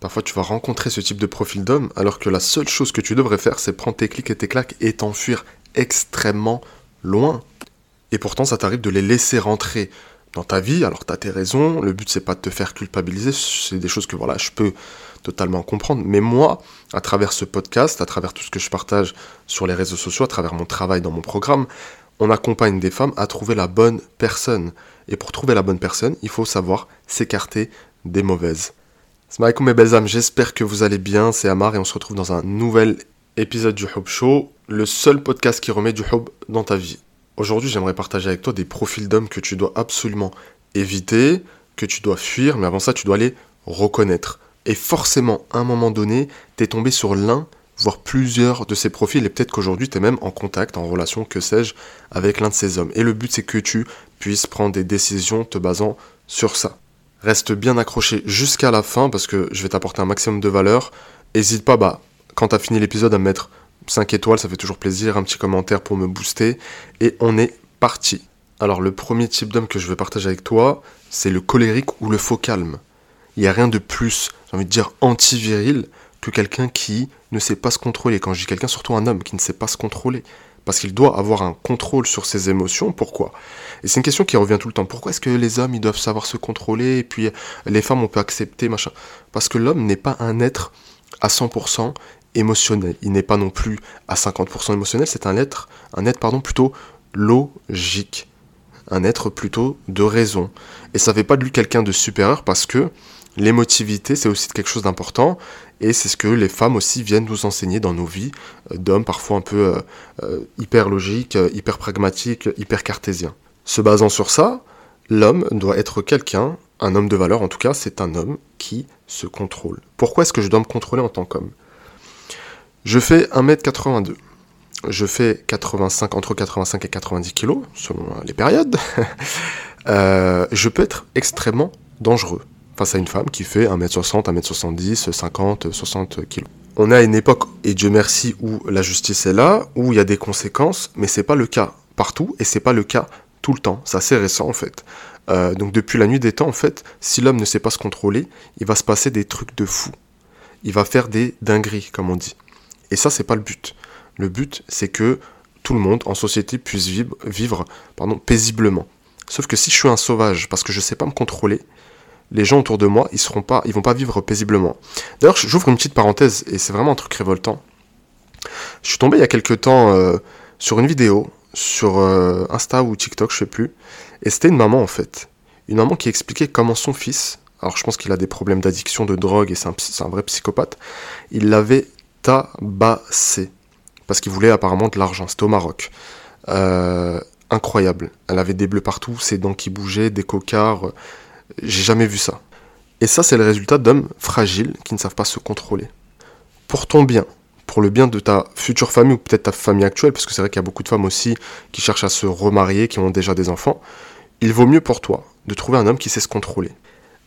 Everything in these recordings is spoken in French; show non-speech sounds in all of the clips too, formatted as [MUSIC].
Parfois, tu vas rencontrer ce type de profil d'homme, alors que la seule chose que tu devrais faire, c'est prendre tes clics et tes claques et t'enfuir extrêmement loin. Et pourtant, ça t'arrive de les laisser rentrer dans ta vie. Alors, tu as tes raisons. Le but, c'est pas de te faire culpabiliser. C'est des choses que voilà, je peux totalement comprendre. Mais moi, à travers ce podcast, à travers tout ce que je partage sur les réseaux sociaux, à travers mon travail dans mon programme, on accompagne des femmes à trouver la bonne personne. Et pour trouver la bonne personne, il faut savoir s'écarter des mauvaises. Mes belles âmes, j'espère que vous allez bien, c'est Amar et on se retrouve dans un nouvel épisode du Hub Show, le seul podcast qui remet du Hub dans ta vie. Aujourd'hui j'aimerais partager avec toi des profils d'hommes que tu dois absolument éviter, que tu dois fuir, mais avant ça tu dois les reconnaître. Et forcément, à un moment donné, tu es tombé sur l'un, voire plusieurs de ces profils, et peut-être qu'aujourd'hui tu es même en contact, en relation, que sais-je, avec l'un de ces hommes. Et le but c'est que tu puisses prendre des décisions te basant sur ça. Reste bien accroché jusqu'à la fin parce que je vais t'apporter un maximum de valeur. N'hésite pas, bah, quand tu as fini l'épisode, à me mettre 5 étoiles, ça fait toujours plaisir, un petit commentaire pour me booster. Et on est parti. Alors, le premier type d'homme que je vais partager avec toi, c'est le colérique ou le faux calme. Il n'y a rien de plus, j'ai envie de dire, antiviril que quelqu'un qui ne sait pas se contrôler. Quand je dis quelqu'un, surtout un homme qui ne sait pas se contrôler parce qu'il doit avoir un contrôle sur ses émotions. Pourquoi? Et c'est une question qui revient tout le temps. Pourquoi est-ce que les hommes, doivent savoir se contrôler et puis les femmes, on peut accepter, machin? Parce que l'homme n'est pas un être à 100% émotionnel. Il n'est pas non plus à 50% émotionnel. C'est un être, un être pardon, plutôt logique. Un être plutôt de raison. Et ça ne fait pas de lui quelqu'un de supérieur parce que l'émotivité, c'est aussi quelque chose d'important. Et c'est ce que les femmes aussi viennent nous enseigner dans nos vies euh, d'hommes parfois un peu euh, euh, hyper logiques, hyper pragmatiques, hyper cartésiens. Se basant sur ça, l'homme doit être quelqu'un, un homme de valeur en tout cas, c'est un homme qui se contrôle. Pourquoi est-ce que je dois me contrôler en tant qu'homme? Je fais 1m82. Je fais 85, entre 85 et 90 kg, selon les périodes. [LAUGHS] je peux être extrêmement dangereux face à une femme qui fait 1m60, 1m70, 50, 60 kg. On à une époque, et Dieu merci, où la justice est là, où il y a des conséquences, mais c'est pas le cas partout, et c'est pas le cas tout le temps. C'est assez récent en fait. Euh, donc depuis la nuit des temps, en fait, si l'homme ne sait pas se contrôler, il va se passer des trucs de fou. Il va faire des dingueries, comme on dit. Et ça, c'est pas le but. Le but, c'est que tout le monde en société puisse vivre, vivre pardon, paisiblement. Sauf que si je suis un sauvage parce que je sais pas me contrôler, les gens autour de moi, ils seront pas, ils vont pas vivre paisiblement. D'ailleurs, j'ouvre une petite parenthèse et c'est vraiment un truc révoltant. Je suis tombé il y a quelques temps euh, sur une vidéo sur euh, Insta ou TikTok, je sais plus, et c'était une maman en fait, une maman qui expliquait comment son fils, alors je pense qu'il a des problèmes d'addiction, de drogue et c'est un, vrai psychopathe, il l'avait tabassé parce qu'il voulait apparemment de l'argent. C'était au Maroc. Euh, incroyable. Elle avait des bleus partout, ses dents qui bougeaient, des cocards. J'ai jamais vu ça. Et ça, c'est le résultat d'hommes fragiles qui ne savent pas se contrôler. Pour ton bien, pour le bien de ta future famille ou peut-être ta famille actuelle, parce que c'est vrai qu'il y a beaucoup de femmes aussi qui cherchent à se remarier, qui ont déjà des enfants, il vaut mieux pour toi de trouver un homme qui sait se contrôler.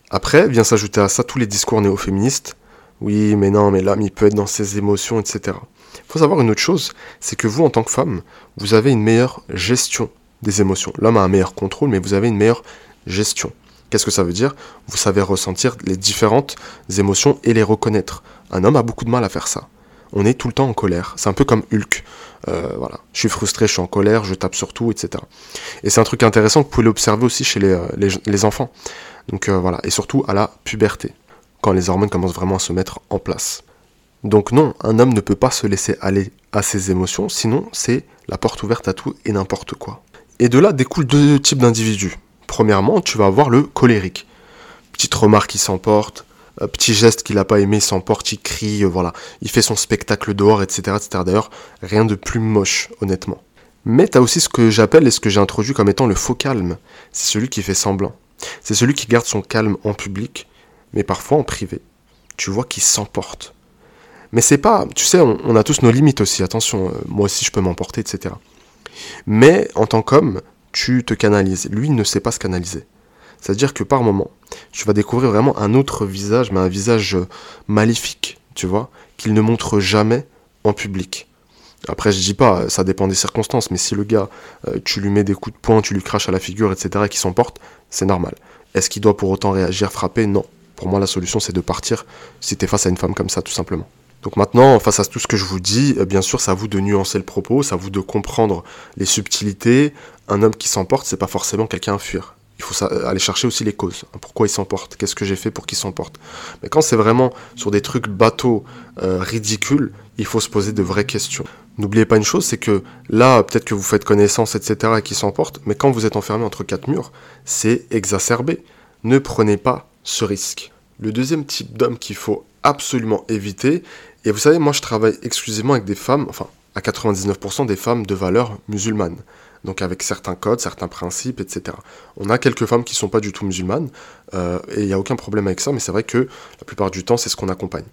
Après, vient s'ajouter à ça tous les discours néo-féministes. Oui, mais non, mais l'homme, il peut être dans ses émotions, etc. Il faut savoir une autre chose, c'est que vous, en tant que femme, vous avez une meilleure gestion des émotions. L'homme a un meilleur contrôle, mais vous avez une meilleure gestion. Qu'est-ce que ça veut dire? Vous savez ressentir les différentes émotions et les reconnaître. Un homme a beaucoup de mal à faire ça. On est tout le temps en colère. C'est un peu comme Hulk. Euh, voilà. Je suis frustré, je suis en colère, je tape sur tout, etc. Et c'est un truc intéressant que vous pouvez l'observer aussi chez les, euh, enfants. Donc euh, voilà. Et surtout à la puberté, quand les hormones commencent vraiment à se mettre en place. Donc non, un homme ne peut pas se laisser aller à ses émotions, sinon c'est la porte ouverte à tout et n'importe quoi. Et de là découlent deux types d'individus premièrement, tu vas avoir le colérique. Petite remarque qui s'emporte, petit geste qu'il n'a pas aimé, s'emporte, il crie, euh, voilà. Il fait son spectacle dehors, etc. etc. D'ailleurs, rien de plus moche, honnêtement. Mais tu as aussi ce que j'appelle et ce que j'ai introduit comme étant le faux calme. C'est celui qui fait semblant. C'est celui qui garde son calme en public, mais parfois en privé. Tu vois qu'il s'emporte. Mais c'est pas, tu sais, on, a tous nos limites aussi, attention, euh, moi aussi je peux m'emporter, etc. Mais en tant qu'homme, tu te canalises. Lui ne sait pas se canaliser. C'est-à-dire que par moment, tu vas découvrir vraiment un autre visage, mais un visage euh, maléfique, tu vois, qu'il ne montre jamais en public. Après, je dis pas, ça dépend des circonstances, mais si le gars, euh, tu lui mets des coups de poing, tu lui craches à la figure, etc., et qu'il s'emporte, c'est normal. Est-ce qu'il doit pour autant réagir, frapper? Non. Pour moi, la solution, c'est de partir si tu es face à une femme comme ça, tout simplement. Donc maintenant, face à tout ce que je vous dis, euh, bien sûr, c'est à vous de nuancer le propos, c'est à vous de comprendre les subtilités. Un homme qui s'emporte, c'est pas forcément quelqu'un à fuir. Il faut aller chercher aussi les causes. Pourquoi il s'emporte? Qu'est-ce que j'ai fait pour qu'il s'emporte? Mais quand c'est vraiment sur des trucs bateaux, euh, ridicules, il faut se poser de vraies questions. N'oubliez pas une chose, c'est que là, peut-être que vous faites connaissance, etc., et qu'il s'emporte, mais quand vous êtes enfermé entre quatre murs, c'est exacerbé. Ne prenez pas ce risque. Le deuxième type d'homme qu'il faut absolument éviter, et vous savez, moi je travaille exclusivement avec des femmes, enfin à 99% des femmes de valeur musulmane. Donc avec certains codes, certains principes, etc. On a quelques femmes qui ne sont pas du tout musulmanes, euh, et il n'y a aucun problème avec ça, mais c'est vrai que la plupart du temps, c'est ce qu'on accompagne.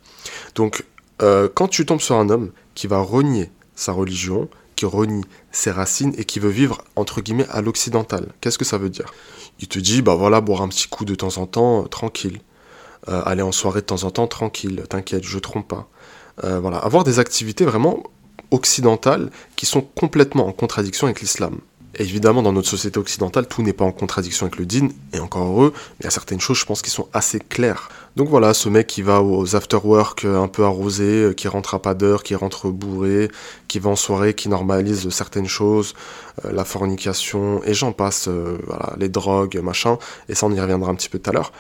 Donc euh, quand tu tombes sur un homme qui va renier sa religion, qui renie ses racines et qui veut vivre entre guillemets à l'occidental, qu'est-ce que ça veut dire? Il te dit, bah voilà, boire un petit coup de temps en temps, euh, tranquille. aller en soirée de temps en temps, tranquille, t'inquiète, je trompe pas. Euh, voilà, avoir des activités vraiment occidentales qui sont complètement en contradiction avec l'islam. Évidemment, dans notre société occidentale, tout n'est pas en contradiction avec le din, et encore heureux, mais il y a certaines choses, je pense, qui sont assez claires. Donc voilà, ce mec qui va aux after-work euh, un peu arrosé, euh, qui rentre à pas d'heure, qui rentre bourré, qui va en soirée, qui normalise certaines choses, la fornication, et j'en passe, les drogues, machin, et ça on y reviendra un petit peu tout à l'heure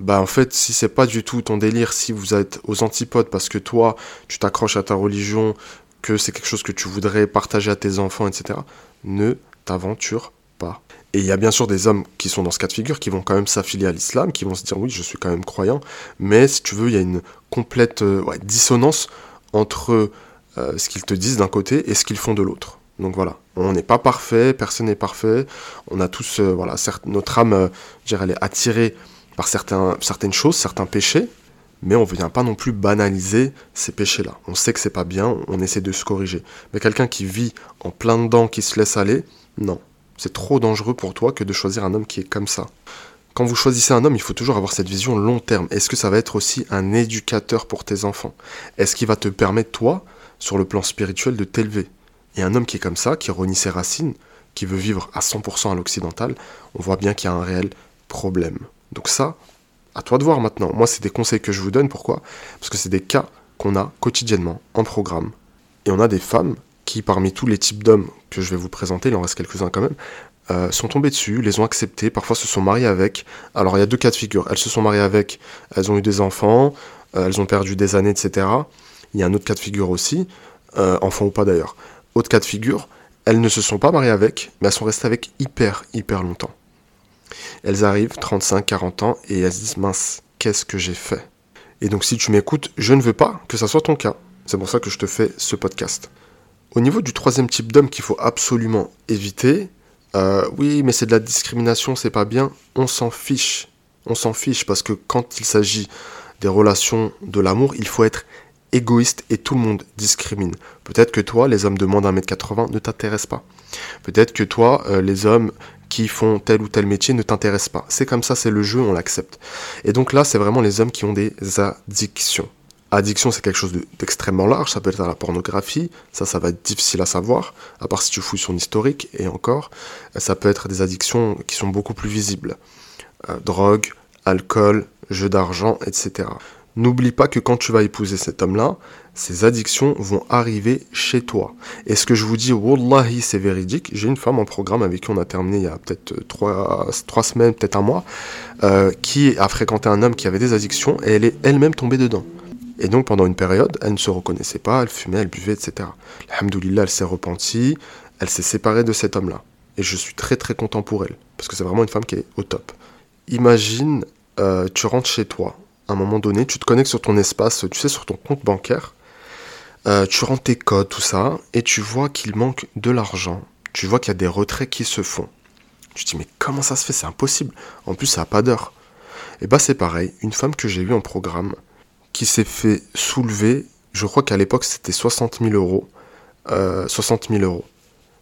bah en fait si c'est pas du tout ton délire, si vous êtes aux antipodes parce que toi tu t'accroches à ta religion, que c'est quelque chose que tu voudrais partager à tes enfants, etc., ne t'aventure pas. Et il y a bien sûr des hommes qui sont dans ce cas de figure, qui vont quand même s'affilier à l'islam, qui vont se dire oui, je suis quand même croyant, mais si tu veux, il y a une complète euh, dissonance entre euh, ce qu'ils te disent d'un côté et ce qu'ils font de l'autre. Donc voilà, on n'est pas parfait, personne n'est parfait, on a tous, euh, voilà, certes, notre âme, je dirais, elle est attirée par certaines choses, certains péchés, mais on ne vient pas non plus banaliser ces péchés-là. On sait que c'est pas bien, on essaie de se corriger. Mais quelqu'un qui vit en plein dedans, qui se laisse aller, non. C'est trop dangereux pour toi que de choisir un homme qui est comme ça. Quand vous choisissez un homme, il faut toujours avoir cette vision long terme. Est-ce que ça va être aussi un éducateur pour tes enfants? Est-ce qu'il va te permettre, toi, sur le plan spirituel, de t'élever? Et un homme qui est comme ça, qui renie ses racines, qui veut vivre à 100% à l'occidental, on voit bien qu'il y a un réel problème. Donc ça, à toi de voir maintenant. Moi, c'est des conseils que je vous donne. Pourquoi? Parce que c'est des cas qu'on a quotidiennement en programme. Et on a des femmes qui, parmi tous les types d'hommes que je vais vous présenter, il en reste quelques-uns quand même, euh, sont tombées dessus, les ont acceptés, parfois se sont mariées avec. Alors il y a deux cas de figure. Elles se sont mariées avec, elles ont eu des enfants, euh, elles ont perdu des années, etc. Il y a un autre cas de figure aussi, euh, enfant ou pas d'ailleurs. Autre cas de figure, elles ne se sont pas mariées avec, mais elles sont restées avec hyper, hyper longtemps. Elles arrivent, 35, 40 ans, et elles se disent mince, qu'est-ce que j'ai fait? Et donc si tu m'écoutes, je ne veux pas que ça soit ton cas. C'est pour ça que je te fais ce podcast. Au niveau du troisième type d'homme qu'il faut absolument éviter, euh, oui, mais c'est de la discrimination, c'est pas bien, on s'en fiche. On s'en fiche parce que quand il s'agit des relations de l'amour, il faut être égoïste et tout le monde discrimine. Peut-être que toi, les hommes de moins d'un mètre 80 ne t'intéressent pas. Peut-être que toi, euh, les hommes qui font tel ou tel métier ne t'intéressent pas. C'est comme ça, c'est le jeu, on l'accepte. Et donc là, c'est vraiment les hommes qui ont des addictions. Addiction, c'est quelque chose d'extrêmement large, ça peut être à la pornographie, ça, ça va être difficile à savoir, à part si tu fouilles son historique, et encore, ça peut être des addictions qui sont beaucoup plus visibles. Euh, drogue, alcool, jeu d'argent, etc. N'oublie pas que quand tu vas épouser cet homme-là, ces addictions vont arriver chez toi. Et ce que je vous dis, wallahi, c'est véridique. J'ai une femme en programme avec qui on a terminé il y a peut-être trois, trois semaines, peut-être un mois, euh, qui a fréquenté un homme qui avait des addictions et elle est elle-même tombée dedans. Et donc pendant une période, elle ne se reconnaissait pas, elle fumait, elle buvait, etc. Alhamdoulilah, elle s'est repentie, elle s'est séparée de cet homme-là. Et je suis très très content pour elle, parce que c'est vraiment une femme qui est au top. Imagine, euh, tu rentres chez toi, à un moment donné, tu te connectes sur ton espace, tu sais, sur ton compte bancaire, euh, tu rentres tes codes, tout ça, et tu vois qu'il manque de l'argent. Tu vois qu'il y a des retraits qui se font. Tu te dis, mais comment ça se fait? C'est impossible. En plus, ça n'a pas d'heure. Et bah, c'est pareil. Une femme que j'ai eue en programme qui s'est fait soulever, je crois qu'à l'époque, c'était 60 000 euros. 60 euh, 000 euros.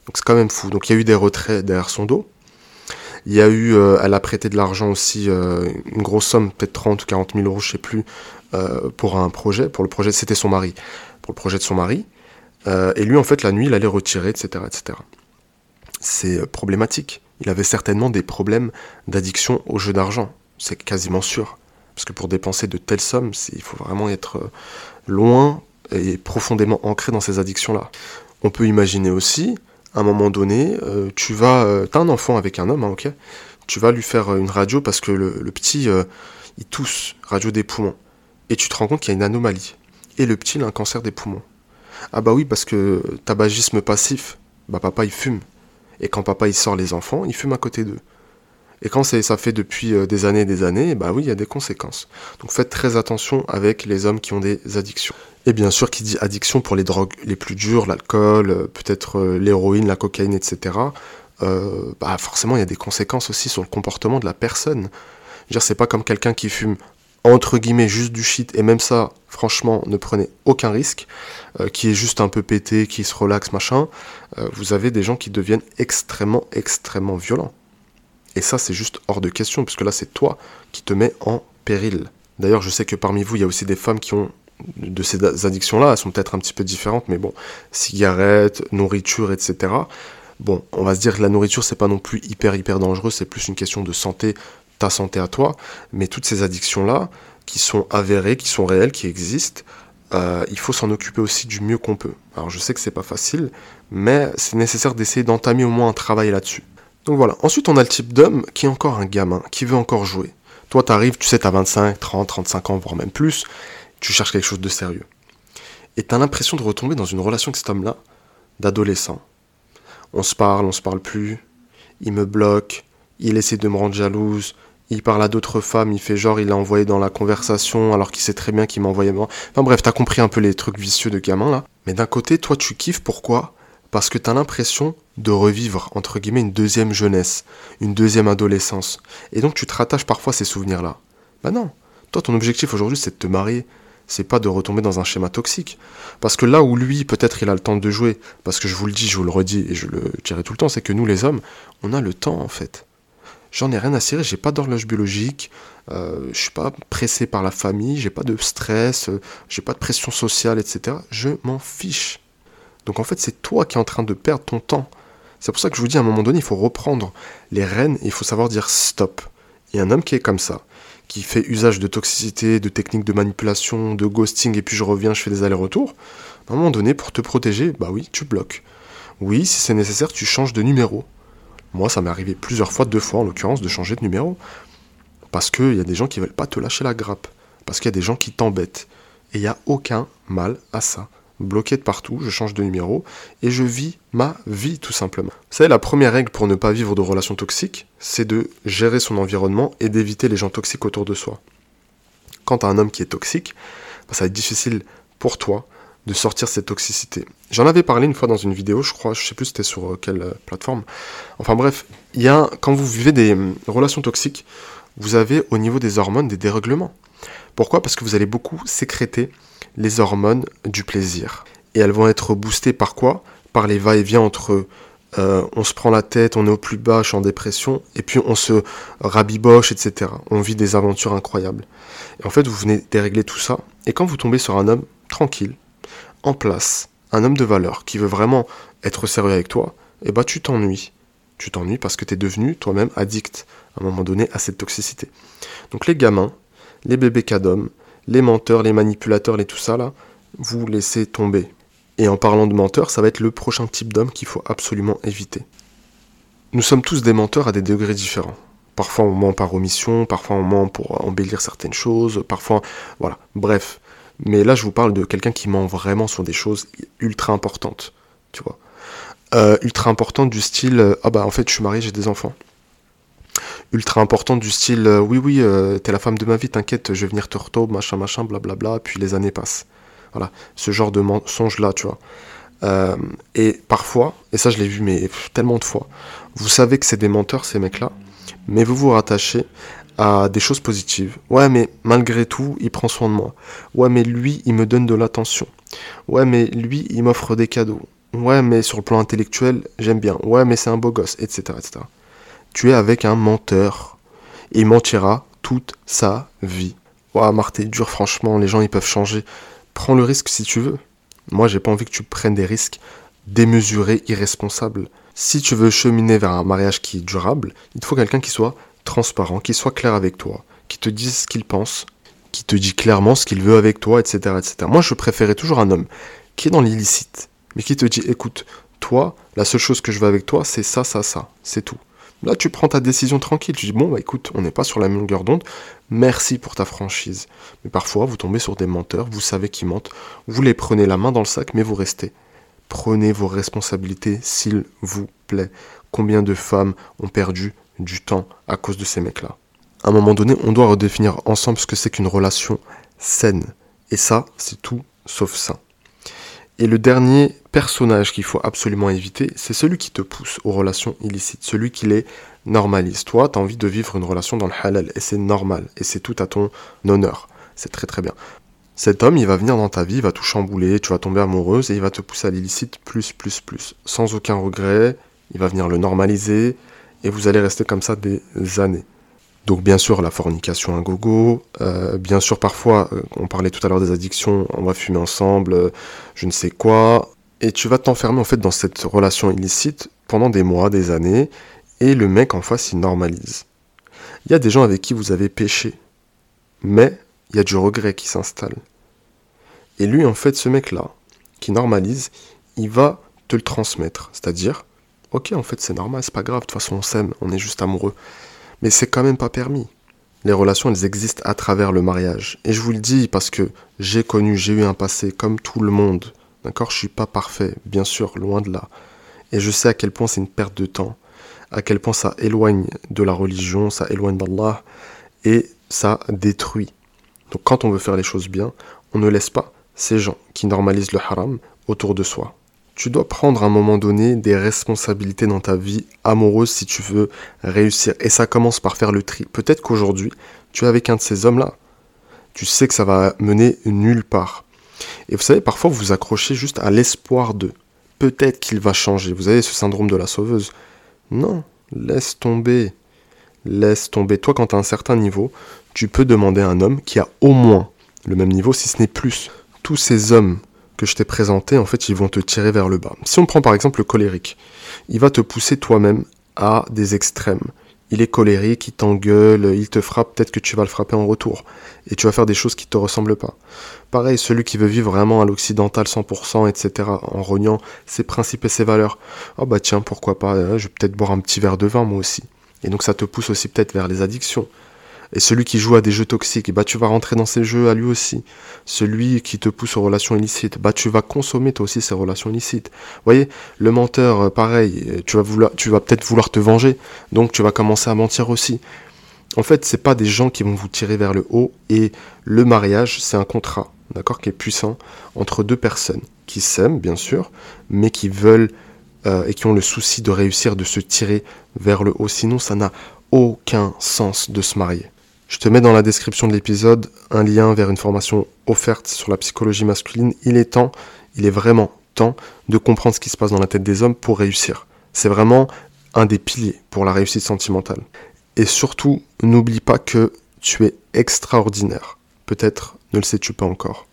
Donc, c'est quand même fou. Donc, il y a eu des retraits derrière son dos. Il a eu, euh, elle a prêté de l'argent aussi, euh, une grosse somme, peut-être 30 ou 40 000 euros, je sais plus, euh, pour un projet. Pour le projet, c'était son mari. Pour le projet de son mari. et lui, en fait, la nuit, il allait retirer, etc., etc. C'est problématique. Il avait certainement des problèmes d'addiction au jeu d'argent. C'est quasiment sûr. Parce que pour dépenser de telles sommes, il faut vraiment être loin et profondément ancré dans ces addictions-là. On peut imaginer aussi, à un moment donné, euh, tu vas, euh, as un enfant avec un homme, hein, ok Tu vas lui faire une radio parce que le, petit, il tousse, radio des poumons. Et tu te rends compte qu'il y a une anomalie. Et le petit, il a un cancer des poumons. Ah bah oui, parce que tabagisme passif, bah papa il fume. Et quand papa il sort les enfants, il fume à côté d'eux. Et quand ça fait depuis euh, des années et des années, bah oui, il y a des conséquences. Donc faites très attention avec les hommes qui ont des addictions. Et bien sûr, qui dit addiction pour les drogues les plus dures, l'alcool, euh, peut-être euh, l'héroïne, la cocaïne, etc., bah forcément, il y a des conséquences aussi sur le comportement de la personne. Je veux c'est pas comme quelqu'un qui fume entre guillemets juste du shit, et même ça, franchement, ne prenez aucun risque, qui est juste un peu pété, qui se relaxe, machin, vous avez des gens qui deviennent extrêmement, extrêmement violents. Et ça, c'est juste hors de question, puisque là, c'est toi qui te mets en péril. D'ailleurs, je sais que parmi vous, il y a aussi des femmes qui ont de ces addictions-là, elles sont peut-être un petit peu différentes, mais bon, cigarettes, nourriture, etc. Bon, on va se dire que la nourriture, c'est pas non plus hyper, hyper dangereux, c'est plus une question de santé, ta santé à toi, mais toutes ces addictions-là, qui sont avérées, qui sont réelles, qui existent, euh, il faut s'en occuper aussi du mieux qu'on peut. Alors je sais que c'est pas facile, mais c'est nécessaire d'essayer d'entamer au moins un travail là-dessus. Donc voilà. Ensuite, on a le type d'homme qui est encore un gamin, qui veut encore jouer. Toi, t'arrives, tu sais, t'as 25, 30, 35 ans, voire même plus. Tu cherches quelque chose de sérieux. Et t'as l'impression de retomber dans une relation avec cet homme-là, d'adolescent. On se parle, on se parle plus. Il me bloque. Il essaie de me rendre jalouse. Il parle à d'autres femmes. Il fait genre, il l'a envoyé dans la conversation, alors qu'il sait très bien qu'il m'a envoyé moi. Enfin bref, t'as compris un peu les trucs vicieux de gamin là. Mais d'un côté, toi, tu kiffes. Pourquoi? Parce que tu as l'impression de revivre, entre guillemets, une deuxième jeunesse, une deuxième adolescence. Et donc tu te rattaches parfois à ces souvenirs-là. Bah non, toi ton objectif aujourd'hui c'est de te marier, c'est pas de retomber dans un schéma toxique. Parce que là où lui, peut-être il a le temps de jouer, parce que je vous le dis, je vous le redis et je le dirai tout le temps, c'est que nous les hommes, on a le temps en fait. J'en ai rien à cirer, j'ai pas d'horloge biologique, euh, je suis pas pressé par la famille, j'ai pas de stress, euh, j'ai pas de pression sociale, etc. Je m'en fiche. Donc en fait, c'est toi qui es en train de perdre ton temps. C'est pour ça que je vous dis à un moment donné, il faut reprendre les rênes et il faut savoir dire stop. Et un homme qui est comme ça, qui fait usage de toxicité, de techniques de manipulation, de ghosting, et puis je reviens, je fais des allers-retours, à un moment donné, pour te protéger, bah oui, tu bloques. Oui, si c'est nécessaire, tu changes de numéro. Moi, ça m'est arrivé plusieurs fois, deux fois en l'occurrence, de changer de numéro. Parce qu'il y a des gens qui veulent pas te lâcher la grappe. Parce qu'il y a des gens qui t'embêtent. Et il n'y a aucun mal à ça bloqué de partout, je change de numéro et je vis ma vie tout simplement. Vous savez, la première règle pour ne pas vivre de relations toxiques, c'est de gérer son environnement et d'éviter les gens toxiques autour de soi. Quand tu as un homme qui est toxique, bah, ça va être difficile pour toi de sortir cette toxicité. J'en avais parlé une fois dans une vidéo, je crois, je sais plus c'était sur euh, quelle euh, plateforme. Enfin bref, quand vous vivez des hum, relations toxiques, vous avez au niveau des hormones des dérèglements. Pourquoi? Parce que vous allez beaucoup sécréter les hormones du plaisir. Et elles vont être boostées par quoi? Par les va-et-vient entre euh, on se prend la tête, on est au plus bas, je suis en dépression, et puis on se rabiboche, etc. On vit des aventures incroyables. Et en fait, vous venez dérégler tout ça, et quand vous tombez sur un homme tranquille, en place, un homme de valeur, qui veut vraiment être sérieux avec toi, eh bah ben, tu t'ennuies. Tu t'ennuies parce que tu es devenu toi-même addict à un moment donné à cette toxicité. Donc les gamins, les bébés cadomes, les menteurs, les manipulateurs, les tout ça là, vous laissez tomber. Et en parlant de menteurs, ça va être le prochain type d'homme qu'il faut absolument éviter. Nous sommes tous des menteurs à des degrés différents. Parfois on ment par omission, parfois on ment pour embellir certaines choses, parfois voilà, bref. Mais là je vous parle de quelqu'un qui ment vraiment sur des choses ultra importantes, tu vois. Euh, ultra importantes du style euh, ah bah en fait je suis marié, j'ai des enfants ultra importante du style euh, oui oui euh, t'es la femme de ma vie t'inquiète je vais venir te retauber machin machin blablabla puis les années passent. Voilà ce genre de mensonge là tu vois. Euh, et parfois et ça je l'ai vu mais tellement de fois vous savez que c'est des menteurs ces mecs là mais vous vous rattachez à des choses positives. Ouais mais malgré tout il prend soin de moi. Ouais mais lui il me donne de l'attention. Ouais mais lui il m'offre des cadeaux. Ouais mais sur le plan intellectuel j'aime bien. Ouais mais c'est un beau gosse etc etc tu es avec un menteur. Il mentira toute sa vie. Ouah, Marthe, dur, franchement, les gens, ils peuvent changer. Prends le risque si tu veux. Moi, j'ai pas envie que tu prennes des risques démesurés, irresponsables. Si tu veux cheminer vers un mariage qui est durable, il te faut quelqu'un qui soit transparent, qui soit clair avec toi, qui te dise ce qu'il pense, qui te dit clairement ce qu'il veut avec toi, etc., etc. Moi, je préférais toujours un homme qui est dans l'illicite, mais qui te dit, écoute, toi, la seule chose que je veux avec toi, c'est ça, ça, ça, c'est tout. Là, tu prends ta décision tranquille. Tu dis, bon, bah écoute, on n'est pas sur la même longueur d'onde. Merci pour ta franchise. Mais parfois, vous tombez sur des menteurs, vous savez qu'ils mentent. Vous les prenez la main dans le sac, mais vous restez. Prenez vos responsabilités, s'il vous plaît. Combien de femmes ont perdu du temps à cause de ces mecs-là? À un moment donné, on doit redéfinir ensemble ce que c'est qu'une relation saine. Et ça, c'est tout sauf ça. Et le dernier personnage qu'il faut absolument éviter, c'est celui qui te pousse aux relations illicites, celui qui les normalise. Toi, tu as envie de vivre une relation dans le halal, et c'est normal, et c'est tout à ton honneur. C'est très très bien. Cet homme, il va venir dans ta vie, il va tout chambouler, tu vas tomber amoureuse, et il va te pousser à l'illicite plus, plus, plus. Sans aucun regret, il va venir le normaliser, et vous allez rester comme ça des années. Donc bien sûr la fornication un gogo, euh, bien sûr parfois, euh, on parlait tout à l'heure des addictions, on va fumer ensemble, euh, je ne sais quoi, et tu vas t'enfermer en fait dans cette relation illicite pendant des mois, des années, et le mec en face il normalise. Il y a des gens avec qui vous avez péché, mais il y a du regret qui s'installe. Et lui en fait ce mec là, qui normalise, il va te le transmettre, c'est-à-dire, ok en fait c'est normal, c'est pas grave, de toute façon on s'aime, on est juste amoureux. Mais c'est quand même pas permis. Les relations, elles existent à travers le mariage. Et je vous le dis parce que j'ai connu, j'ai eu un passé comme tout le monde. D'accord? Je suis pas parfait, bien sûr, loin de là. Et je sais à quel point c'est une perte de temps, à quel point ça éloigne de la religion, ça éloigne d'Allah, et ça détruit. Donc quand on veut faire les choses bien, on ne laisse pas ces gens qui normalisent le haram autour de soi tu dois prendre à un moment donné des responsabilités dans ta vie amoureuse si tu veux réussir. Et ça commence par faire le tri. Peut-être qu'aujourd'hui, tu es avec un de ces hommes-là. Tu sais que ça va mener nulle part. Et vous savez, parfois vous vous accrochez juste à l'espoir de. Peut-être qu'il va changer. Vous avez ce syndrome de la sauveuse. Non, laisse tomber. Laisse tomber. Toi, quand tu as un certain niveau, tu peux demander à un homme qui a au moins le même niveau, si ce n'est plus. Tous ces hommes que je t'ai présenté, en fait, ils vont te tirer vers le bas. Si on prend par exemple le colérique, il va te pousser toi-même à des extrêmes. Il est colérique, il t'engueule, il te frappe, peut-être que tu vas le frapper en retour. Et tu vas faire des choses qui ne te ressemblent pas. Pareil, celui qui veut vivre vraiment à l'occidental 100%, etc., en rognant ses principes et ses valeurs. Oh bah tiens, pourquoi pas, hein, je vais peut-être boire un petit verre de vin moi aussi. Et donc ça te pousse aussi peut-être vers les addictions. Et celui qui joue à des jeux toxiques, bah tu vas rentrer dans ces jeux à lui aussi. Celui qui te pousse aux relations illicites, bah tu vas consommer toi aussi ces relations illicites. Vous voyez, le menteur, euh, pareil, euh, tu vas, peut-être vouloir te venger, donc tu vas commencer à mentir aussi. En fait, c'est pas des gens qui vont vous tirer vers le haut et le mariage, c'est un contrat, d'accord, qui est puissant entre deux personnes qui s'aiment, bien sûr, mais qui veulent euh, et qui ont le souci de réussir, de se tirer vers le haut. Sinon, ça n'a aucun sens de se marier. Je te mets dans la description de l'épisode un lien vers une formation offerte sur la psychologie masculine. Il est temps, il est vraiment temps de comprendre ce qui se passe dans la tête des hommes pour réussir. C'est vraiment un des piliers pour la réussite sentimentale. Et surtout, n'oublie pas que tu es extraordinaire. Peut-être ne le sais-tu pas encore.